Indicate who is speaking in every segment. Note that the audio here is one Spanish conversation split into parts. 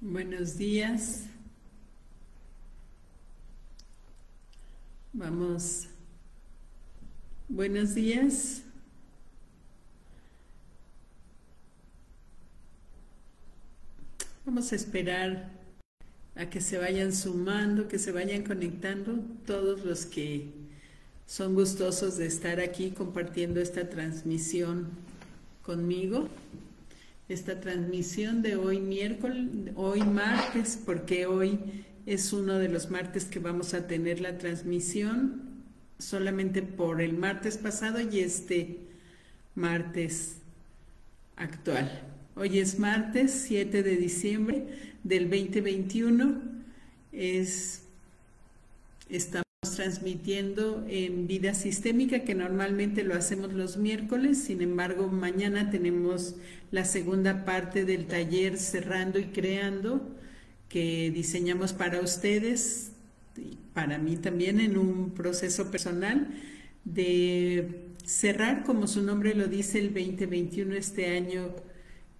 Speaker 1: Buenos días. Vamos. Buenos días. Vamos a esperar a que se vayan sumando, que se vayan conectando todos los que son gustosos de estar aquí compartiendo esta transmisión conmigo esta transmisión de hoy miércoles, hoy martes, porque hoy es uno de los martes que vamos a tener la transmisión solamente por el martes pasado y este martes actual. Hoy es martes 7 de diciembre del 2021. Es, estamos transmitiendo en vida sistémica, que normalmente lo hacemos los miércoles, sin embargo, mañana tenemos la segunda parte del taller Cerrando y Creando, que diseñamos para ustedes, y para mí también en un proceso personal de cerrar, como su nombre lo dice, el 2021, este año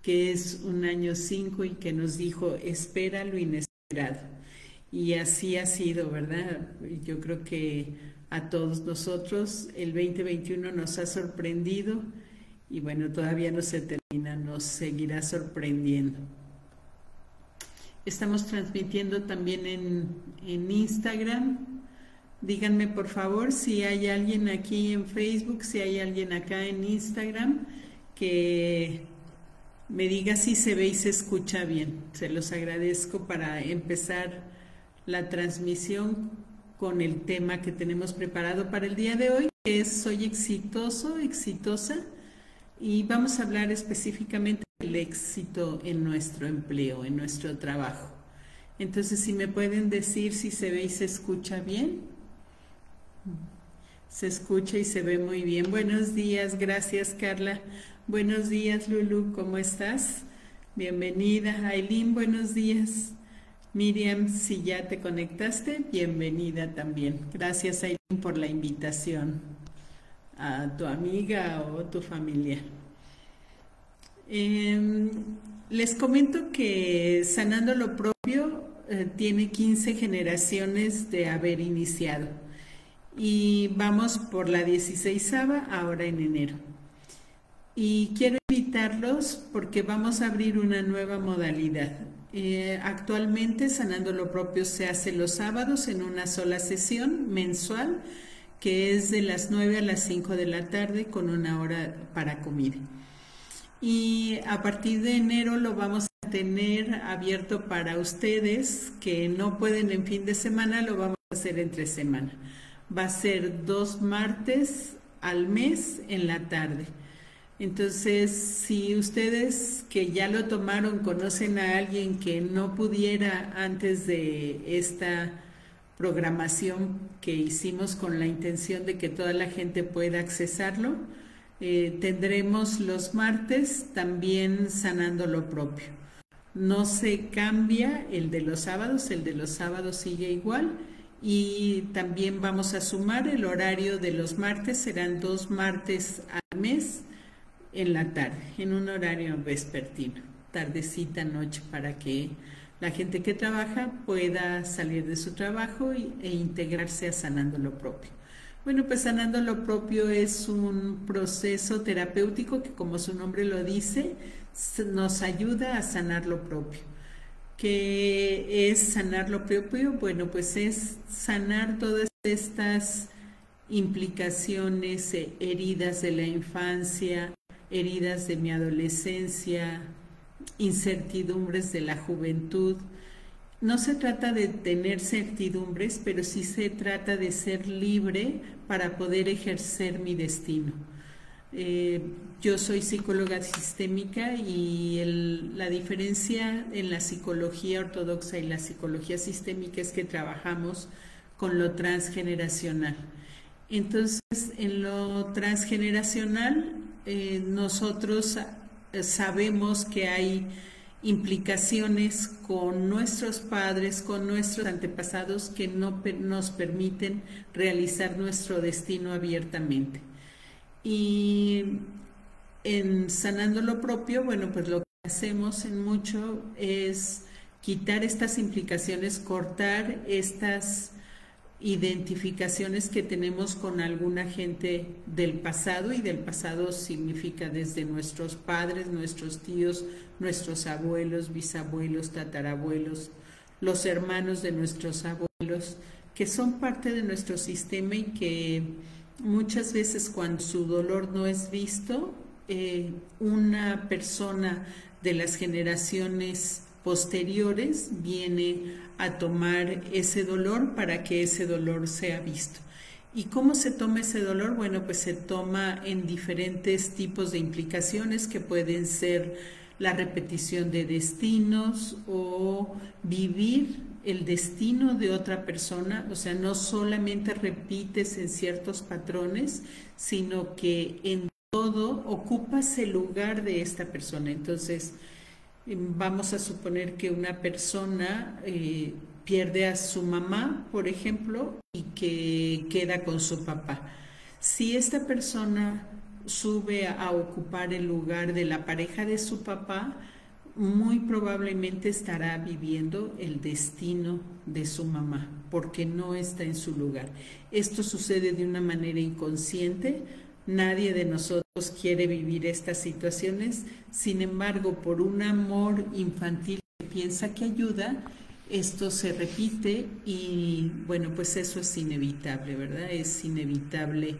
Speaker 1: que es un año 5 y que nos dijo, espera lo inesperado. Y así ha sido, ¿verdad? Yo creo que a todos nosotros el 2021 nos ha sorprendido y bueno, todavía no se termina, nos seguirá sorprendiendo. Estamos transmitiendo también en, en Instagram. Díganme por favor si hay alguien aquí en Facebook, si hay alguien acá en Instagram que me diga si se ve y se escucha bien. Se los agradezco para empezar la transmisión con el tema que tenemos preparado para el día de hoy, que es Soy exitoso, exitosa, y vamos a hablar específicamente del éxito en nuestro empleo, en nuestro trabajo. Entonces, si me pueden decir si se ve y se escucha bien. Se escucha y se ve muy bien. Buenos días, gracias Carla. Buenos días Lulu, ¿cómo estás? Bienvenida. Aileen, buenos días. Miriam, si ya te conectaste, bienvenida también. Gracias, Aileen, por la invitación a tu amiga o tu familia. Em, les comento que Sanando lo propio eh, tiene 15 generaciones de haber iniciado y vamos por la 16 ahora en enero. Y quiero invitarlos porque vamos a abrir una nueva modalidad. Eh, actualmente Sanando lo propio se hace los sábados en una sola sesión mensual que es de las 9 a las 5 de la tarde con una hora para comida. Y a partir de enero lo vamos a tener abierto para ustedes que no pueden en fin de semana, lo vamos a hacer entre semana. Va a ser dos martes al mes en la tarde. Entonces, si ustedes que ya lo tomaron conocen a alguien que no pudiera antes de esta programación que hicimos con la intención de que toda la gente pueda accesarlo, eh, tendremos los martes también sanando lo propio. No se cambia el de los sábados, el de los sábados sigue igual y también vamos a sumar el horario de los martes, serán dos martes al mes en la tarde, en un horario vespertino, tardecita, noche, para que la gente que trabaja pueda salir de su trabajo e integrarse a sanando lo propio. Bueno, pues sanando lo propio es un proceso terapéutico que, como su nombre lo dice, nos ayuda a sanar lo propio. ¿Qué es sanar lo propio? Bueno, pues es sanar todas estas implicaciones, eh, heridas de la infancia, heridas de mi adolescencia, incertidumbres de la juventud. No se trata de tener certidumbres, pero sí se trata de ser libre para poder ejercer mi destino. Eh, yo soy psicóloga sistémica y la diferencia en la psicología ortodoxa y la psicología sistémica es que trabajamos con lo transgeneracional. Entonces, en lo transgeneracional eh, nosotros eh, sabemos que hay implicaciones con nuestros padres, con nuestros antepasados que no nos permiten realizar nuestro destino abiertamente. Y en sanando lo propio, bueno, pues lo que hacemos en mucho es quitar estas implicaciones, cortar estas identificaciones que tenemos con alguna gente del pasado y del pasado significa desde nuestros padres, nuestros tíos, nuestros abuelos, bisabuelos, tatarabuelos, los hermanos de nuestros abuelos, que son parte de nuestro sistema y que muchas veces cuando su dolor no es visto, eh, una persona de las generaciones posteriores viene a tomar ese dolor para que ese dolor sea visto. ¿Y cómo se toma ese dolor? Bueno, pues se toma en diferentes tipos de implicaciones que pueden ser la repetición de destinos o vivir el destino de otra persona, o sea, no solamente repites en ciertos patrones, sino que en todo ocupas el lugar de esta persona. Entonces, vamos a suponer que una persona eh, pierde a su mamá, por ejemplo, y que queda con su papá. Si esta persona sube a ocupar el lugar de la pareja de su papá, muy probablemente estará viviendo el destino de su mamá, porque no está en su lugar. Esto sucede de una manera inconsciente, nadie de nosotros quiere vivir estas situaciones, sin embargo, por un amor infantil que piensa que ayuda, esto se repite y bueno, pues eso es inevitable, ¿verdad? Es inevitable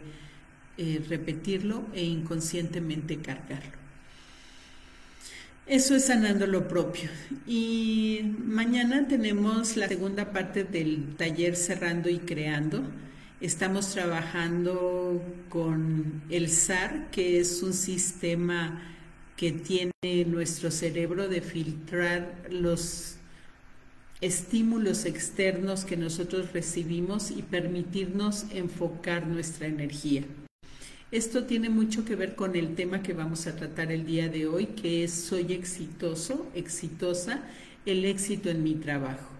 Speaker 1: eh, repetirlo e inconscientemente cargarlo. Eso es sanando lo propio. Y mañana tenemos la segunda parte del taller cerrando y creando. Estamos trabajando con el SAR, que es un sistema que tiene nuestro cerebro de filtrar los estímulos externos que nosotros recibimos y permitirnos enfocar nuestra energía. Esto tiene mucho que ver con el tema que vamos a tratar el día de hoy, que es soy exitoso, exitosa, el éxito en mi trabajo.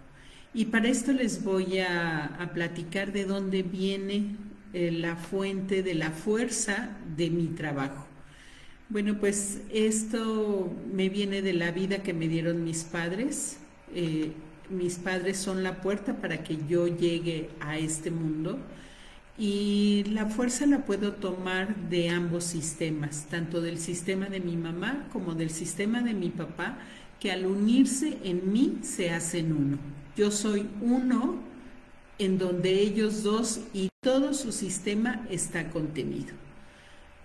Speaker 1: Y para esto les voy a, platicar de dónde viene eh, la fuente de la fuerza de mi trabajo. Bueno, pues esto me viene de la vida que me dieron mis padres. Eh, mis padres son la puerta para que yo llegue a este mundo y la fuerza la puedo tomar de ambos sistemas, tanto del sistema de mi mamá como del sistema de mi papá, que al unirse en mí se hacen uno. Yo soy uno en donde ellos dos y todo su sistema está contenido.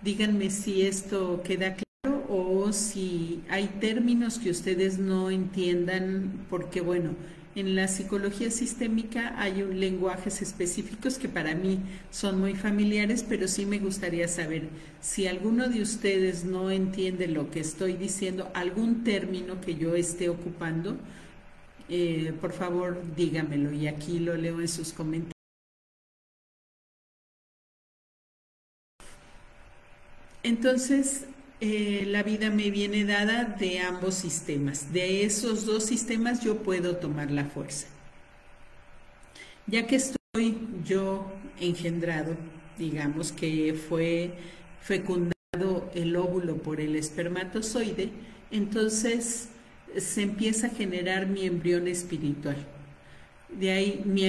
Speaker 1: Díganme si esto queda claro o si hay términos que ustedes no entiendan, porque bueno, en la psicología sistémica hay un lenguajes específicos que para mí son muy familiares, pero sí me gustaría saber si alguno de ustedes no entiende lo que estoy diciendo, algún término que yo esté ocupando, eh, por favor dígamelo y aquí lo leo en sus comentarios. Entonces, eh, la vida me viene dada de ambos sistemas. De esos dos sistemas yo puedo tomar la fuerza. Ya que estoy yo engendrado, digamos que fue fecundado el óvulo por el espermatozoide, entonces se empieza a generar mi embrión espiritual. De ahí mi,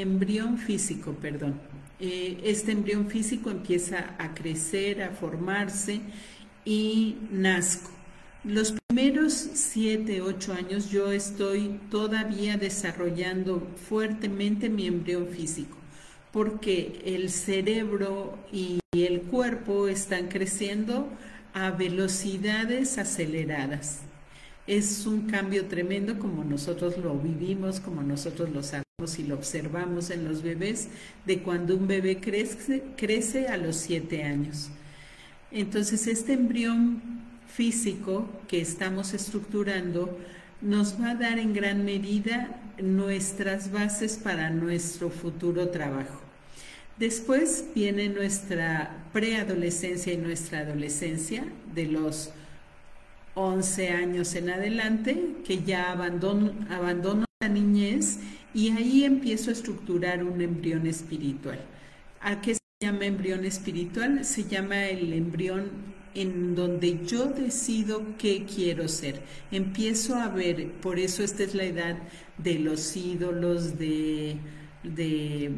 Speaker 1: embrión físico, perdón. Eh, este embrión físico empieza a crecer, a formarse y nazco. Los primeros siete, ocho años yo estoy todavía desarrollando fuertemente mi embrión físico, porque el cerebro y el cuerpo están creciendo a velocidades aceleradas. Es un cambio tremendo como nosotros lo vivimos, como nosotros lo sabemos y lo observamos en los bebés, de cuando un bebé crece, crece a los siete años. Entonces, este embrión físico que estamos estructurando nos va a dar en gran medida nuestras bases para nuestro futuro trabajo. Después viene nuestra preadolescencia y nuestra adolescencia, de los 11 años en adelante, que ya abandono, abandono la niñez y ahí empiezo a estructurar un embrión espiritual. ¿A qué se llama embrión espiritual? Se llama el embrión en donde yo decido qué quiero ser. Empiezo a ver, por eso esta es la edad de los ídolos, de, de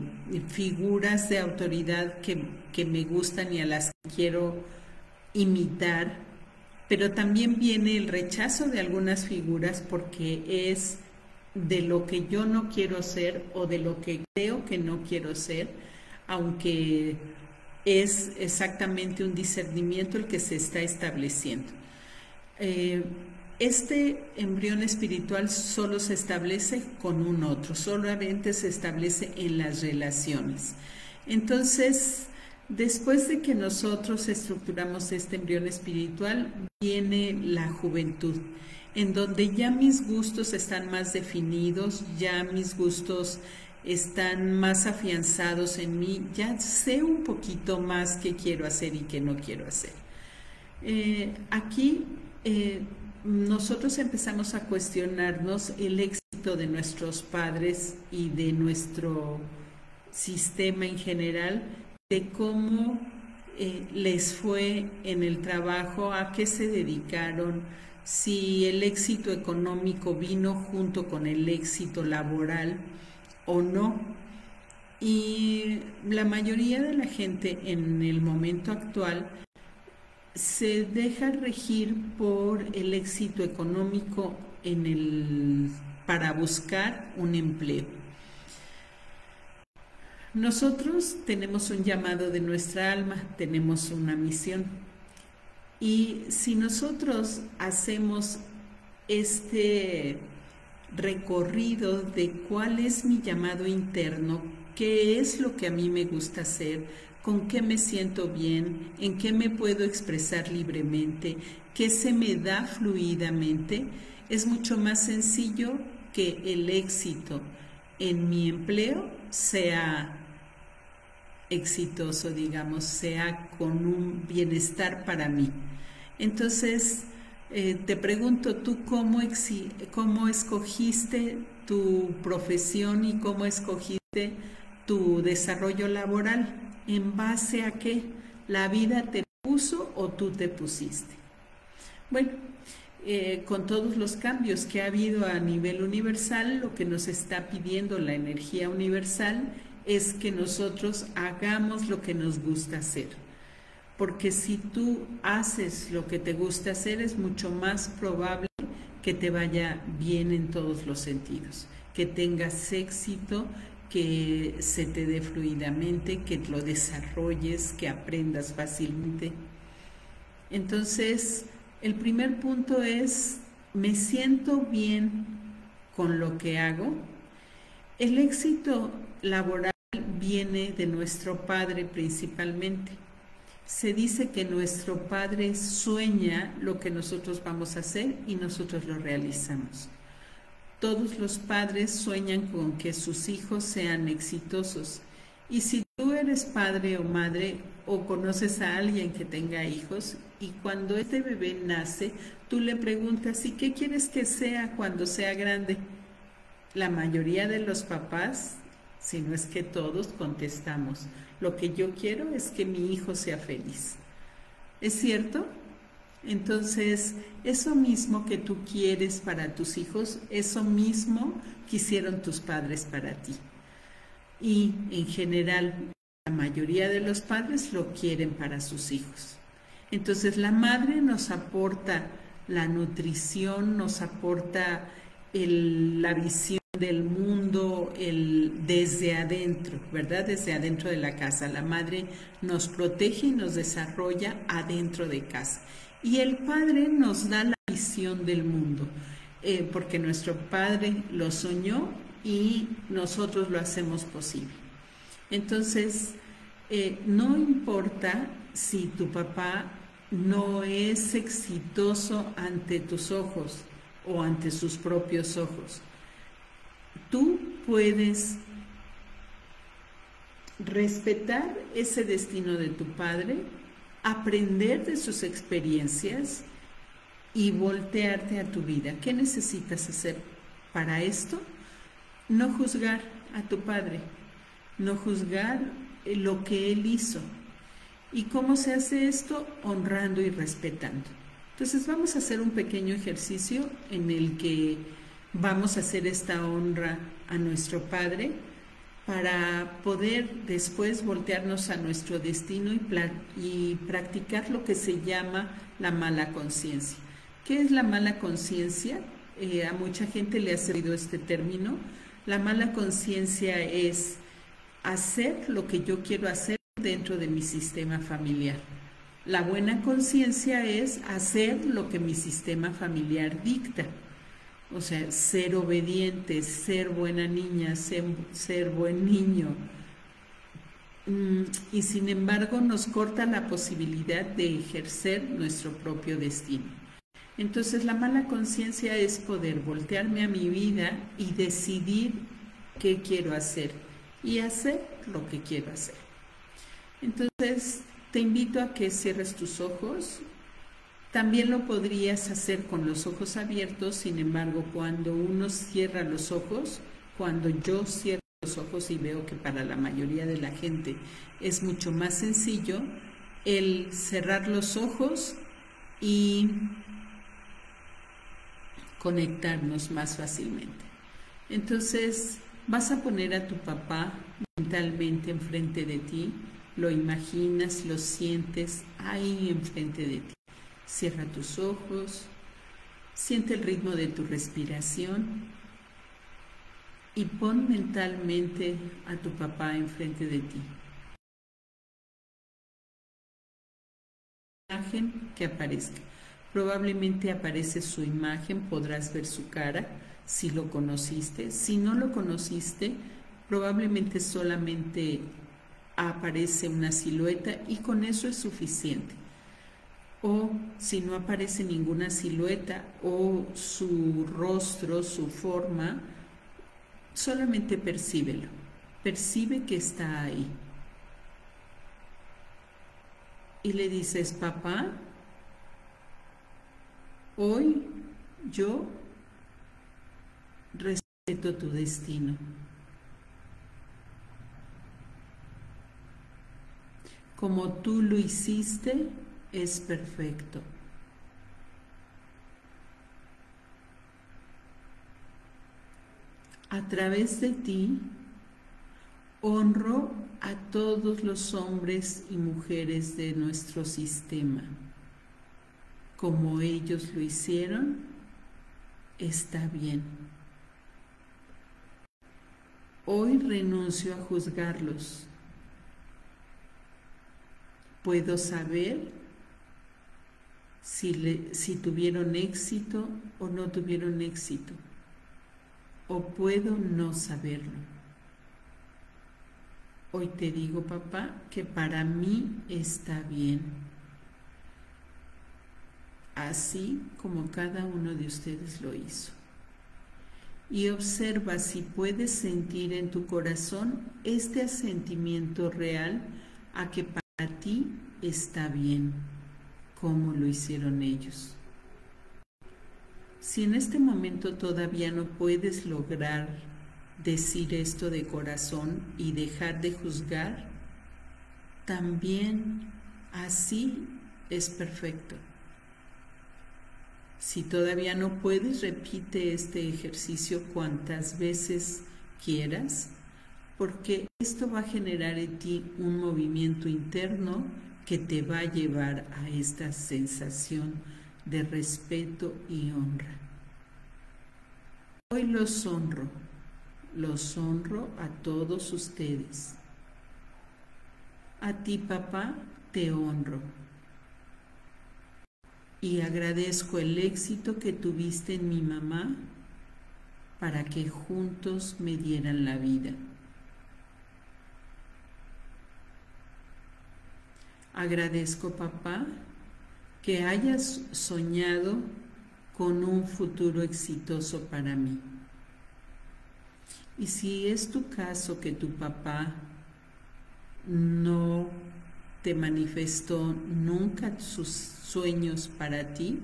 Speaker 1: figuras de autoridad que, que me gustan y a las que quiero imitar, pero también viene el rechazo de algunas figuras porque es de lo que yo no quiero ser o de lo que creo que no quiero ser, aunque es exactamente un discernimiento el que se está estableciendo. Eh, este embrión espiritual solo se establece con un otro, solamente se establece en las relaciones. Entonces, después de que nosotros estructuramos este embrión espiritual, viene la juventud en donde ya mis gustos están más definidos, ya mis gustos están más afianzados en mí, ya sé un poquito más qué quiero hacer y qué no quiero hacer. Eh, aquí eh, nosotros empezamos a cuestionarnos el éxito de nuestros padres y de nuestro sistema en general, de cómo eh, les fue en el trabajo, a qué se dedicaron, si el éxito económico vino junto con el éxito laboral o no. Y la mayoría de la gente en el momento actual se deja regir por el éxito económico en el, para buscar un empleo. Nosotros tenemos un llamado de nuestra alma, tenemos una misión. Y si nosotros hacemos este recorrido de cuál es mi llamado interno, qué es lo que a mí me gusta hacer, con qué me siento bien, en qué me puedo expresar libremente, qué se me da fluidamente, es mucho más sencillo que el éxito en mi empleo sea exitoso, digamos, sea con un bienestar para mí. Entonces, eh, te pregunto, ¿tú cómo, cómo escogiste tu profesión y cómo escogiste tu desarrollo laboral? ¿En base a qué? ¿La vida te puso o tú te pusiste? Bueno, eh, con todos los cambios que ha habido a nivel universal, lo que nos está pidiendo la energía universal es que nosotros hagamos lo que nos gusta hacer porque si tú haces lo que te gusta hacer es mucho más probable que te vaya bien en todos los sentidos, que tengas éxito, que se te dé fluidamente, que lo desarrolles, que aprendas fácilmente. Entonces, el primer punto es, me siento bien con lo que hago. El éxito laboral viene de nuestro Padre principalmente se dice que nuestro Padre sueña lo que nosotros vamos a hacer y nosotros lo realizamos. Todos los padres sueñan con que sus hijos sean exitosos. Y si tú eres padre o madre o conoces a alguien que tenga hijos y cuando este bebé nace, tú le preguntas, ¿y qué quieres que sea cuando sea grande? La mayoría de los papás, si no es que todos, contestamos, lo que yo quiero es que mi hijo sea feliz. ¿Es cierto? Entonces, eso mismo que tú quieres para tus hijos, eso mismo quisieron tus padres para ti. Y en general, la mayoría de los padres lo quieren para sus hijos. Entonces, la madre nos aporta la nutrición, nos aporta la visión del mundo el, desde adentro, ¿verdad? Desde adentro de la casa. La madre nos protege y nos desarrolla adentro de casa. Y el padre nos da la visión del mundo, eh, porque nuestro padre lo soñó y nosotros lo hacemos posible. Entonces, eh, no importa si tu papá no es exitoso ante tus ojos o ante sus propios ojos tú puedes respetar ese destino de tu padre, aprender de sus experiencias y voltearte a tu vida. ¿Qué necesitas hacer para esto? No juzgar a tu padre, no juzgar lo que él hizo. ¿Y cómo se hace esto? Honrando y respetando. Entonces vamos a hacer un pequeño ejercicio en el que vamos a hacer esta honra a nuestro Padre para poder después voltearnos a nuestro destino y, practicar lo que se llama la mala conciencia. ¿Qué es la mala conciencia? Eh, a mucha gente le ha servido este término. La mala conciencia es hacer lo que yo quiero hacer dentro de mi sistema familiar. La buena conciencia es hacer lo que mi sistema familiar dicta. O sea, ser obediente, ser buena niña, ser, buen niño. Mm, y sin embargo nos corta la posibilidad de ejercer nuestro propio destino. Entonces la mala conciencia es poder voltearme a mi vida y decidir qué quiero hacer y hacer lo que quiero hacer. Entonces te invito a que cierres tus ojos también lo podrías hacer con los ojos abiertos, sin embargo, cuando uno cierra los ojos, cuando yo cierro los ojos y veo que para la mayoría de la gente es mucho más sencillo el cerrar los ojos y conectarnos más fácilmente. Entonces, vas a poner a tu papá mentalmente enfrente de ti, lo imaginas, lo sientes ahí enfrente de ti. Cierra tus ojos, siente el ritmo de tu respiración y pon mentalmente a tu papá enfrente de ti. Imagen que aparezca. Probablemente aparece su imagen, podrás ver su cara si lo conociste. Si no lo conociste, probablemente solamente aparece una silueta y con eso es suficiente o si no aparece ninguna silueta o su rostro, su forma, solamente percíbelo, percibe que está ahí. Y le dices, papá, hoy yo respeto tu destino. Como tú lo hiciste, es perfecto. A través de ti honro a todos los hombres y mujeres de nuestro sistema. Como ellos lo hicieron, está bien. Hoy renuncio a juzgarlos. Puedo saber si, tuvieron éxito o no tuvieron éxito. O puedo no saberlo. Hoy te digo, papá, que para mí está bien. Así como cada uno de ustedes lo hizo. Y observa si puedes sentir en tu corazón este asentimiento real a que para ti está bien como lo hicieron ellos. Si en este momento todavía no puedes lograr decir esto de corazón y dejar de juzgar, también así es perfecto. Si todavía no puedes, repite este ejercicio cuantas veces quieras, porque esto va a generar en ti un movimiento interno que te va a llevar a esta sensación de respeto y honra. Hoy los honro, los honro a todos ustedes. A ti, papá, te honro. Y agradezco el éxito que tuviste en mi mamá para que juntos me dieran la vida. Agradezco, papá, que hayas soñado con un futuro exitoso para mí. Y si es tu caso que tu papá no te manifestó nunca sus sueños para ti,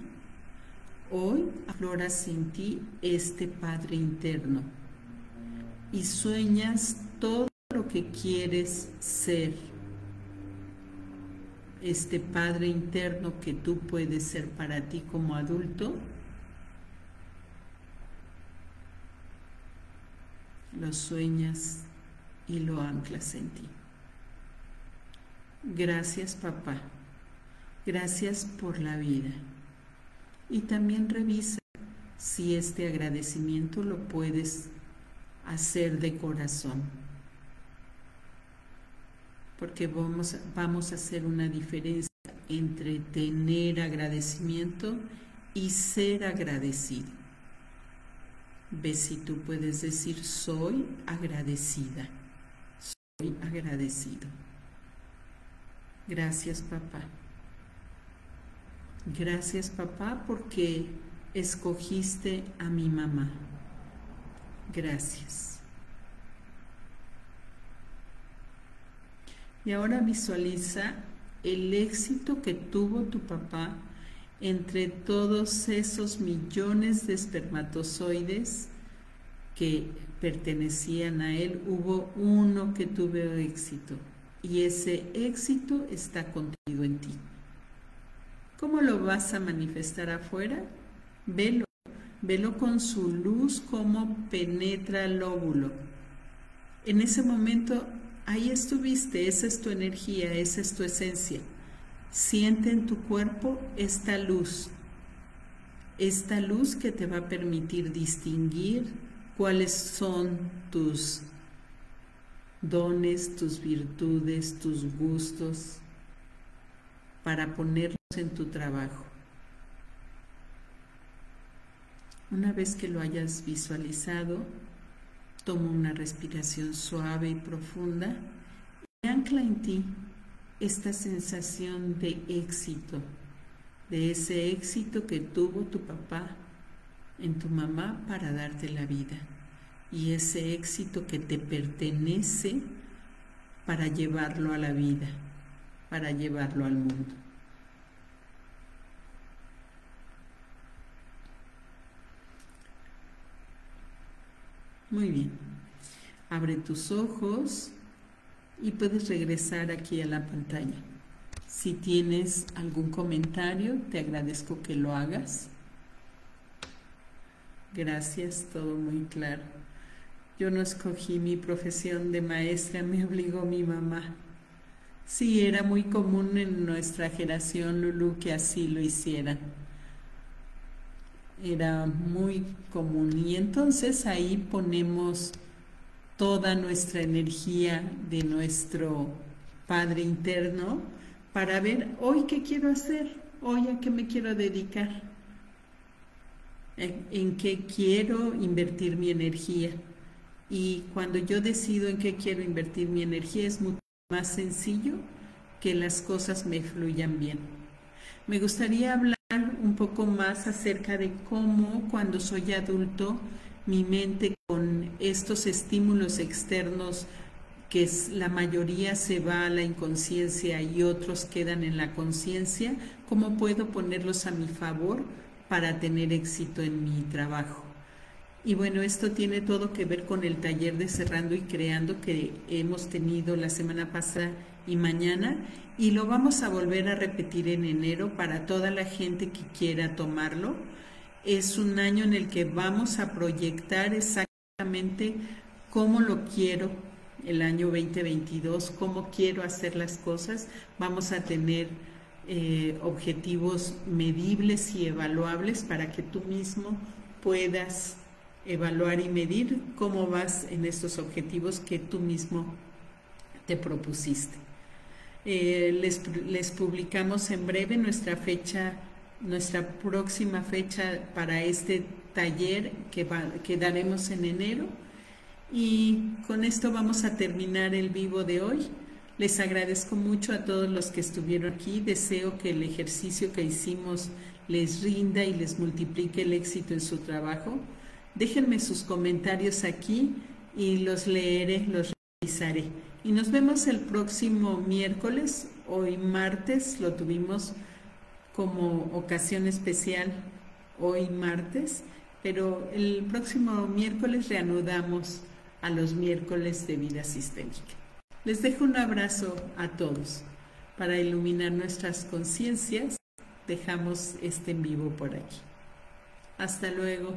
Speaker 1: hoy aflora sin ti este Padre interno y sueñas todo lo que quieres ser este Padre interno que tú puedes ser para ti como adulto, lo sueñas y lo anclas en ti. Gracias papá, gracias por la vida. Y también revisa si este agradecimiento lo puedes hacer de corazón. Porque vamos, vamos a hacer una diferencia entre tener agradecimiento y ser agradecido. Ve si tú puedes decir soy agradecida. Soy agradecido. Gracias papá. Gracias papá porque escogiste a mi mamá. Gracias. Y ahora visualiza el éxito que tuvo tu papá entre todos esos millones de espermatozoides que pertenecían a él, hubo uno que tuvo éxito y ese éxito está contigo en ti. ¿Cómo lo vas a manifestar afuera? Velo, velo con su luz como penetra el óvulo. En ese momento, ahí estuviste, esa es tu energía, esa es tu esencia. Siente en tu cuerpo esta luz, esta luz que te va a permitir distinguir cuáles son tus dones, tus virtudes, tus gustos, para ponerlos en tu trabajo. Una vez que lo hayas visualizado, toma una respiración suave y profunda y ancla en ti esta sensación de éxito, de ese éxito que tuvo tu papá en tu mamá para darte la vida y ese éxito que te pertenece para llevarlo a la vida, para llevarlo al mundo. Muy bien. Abre tus ojos y puedes regresar aquí a la pantalla. Si tienes algún comentario, te agradezco que lo hagas. Gracias, todo muy claro. Yo no escogí mi profesión de maestra, me obligó mi mamá. Sí, era muy común en nuestra generación, Lulu, que así lo hicieran. Era muy común. Y entonces ahí ponemos toda nuestra energía de nuestro Padre interno para ver hoy qué quiero hacer, hoy a qué me quiero dedicar, en, qué quiero invertir mi energía. Y cuando yo decido en qué quiero invertir mi energía es mucho más sencillo que las cosas me fluyan bien. Me gustaría hablar un poco más acerca de cómo cuando soy adulto mi mente con estos estímulos externos que la mayoría se va a la inconsciencia y otros quedan en la conciencia, cómo puedo ponerlos a mi favor para tener éxito en mi trabajo. Y bueno, esto tiene todo que ver con el taller de Cerrando y Creando que hemos tenido la semana pasada y mañana y lo vamos a volver a repetir en enero para toda la gente que quiera tomarlo. Es un año en el que vamos a proyectar exactamente cómo lo quiero el año 2022, cómo quiero hacer las cosas. Vamos a tener eh, objetivos medibles y evaluables para que tú mismo puedas evaluar y medir cómo vas en estos objetivos que tú mismo te propusiste. Eh, les, publicamos en breve nuestra fecha, nuestra próxima fecha para este taller que, que daremos en enero. Y con esto vamos a terminar el vivo de hoy. Les agradezco mucho a todos los que estuvieron aquí. Deseo que el ejercicio que hicimos les rinda y les multiplique el éxito en su trabajo. Déjenme sus comentarios aquí y los leeré, los revisaré. Y nos vemos el próximo miércoles, hoy martes, lo tuvimos como ocasión especial hoy martes, pero el próximo miércoles reanudamos a los miércoles de vida sistémica. Les dejo un abrazo a todos. para iluminar nuestras conciencias, dejamos este en vivo por aquí. Hasta luego.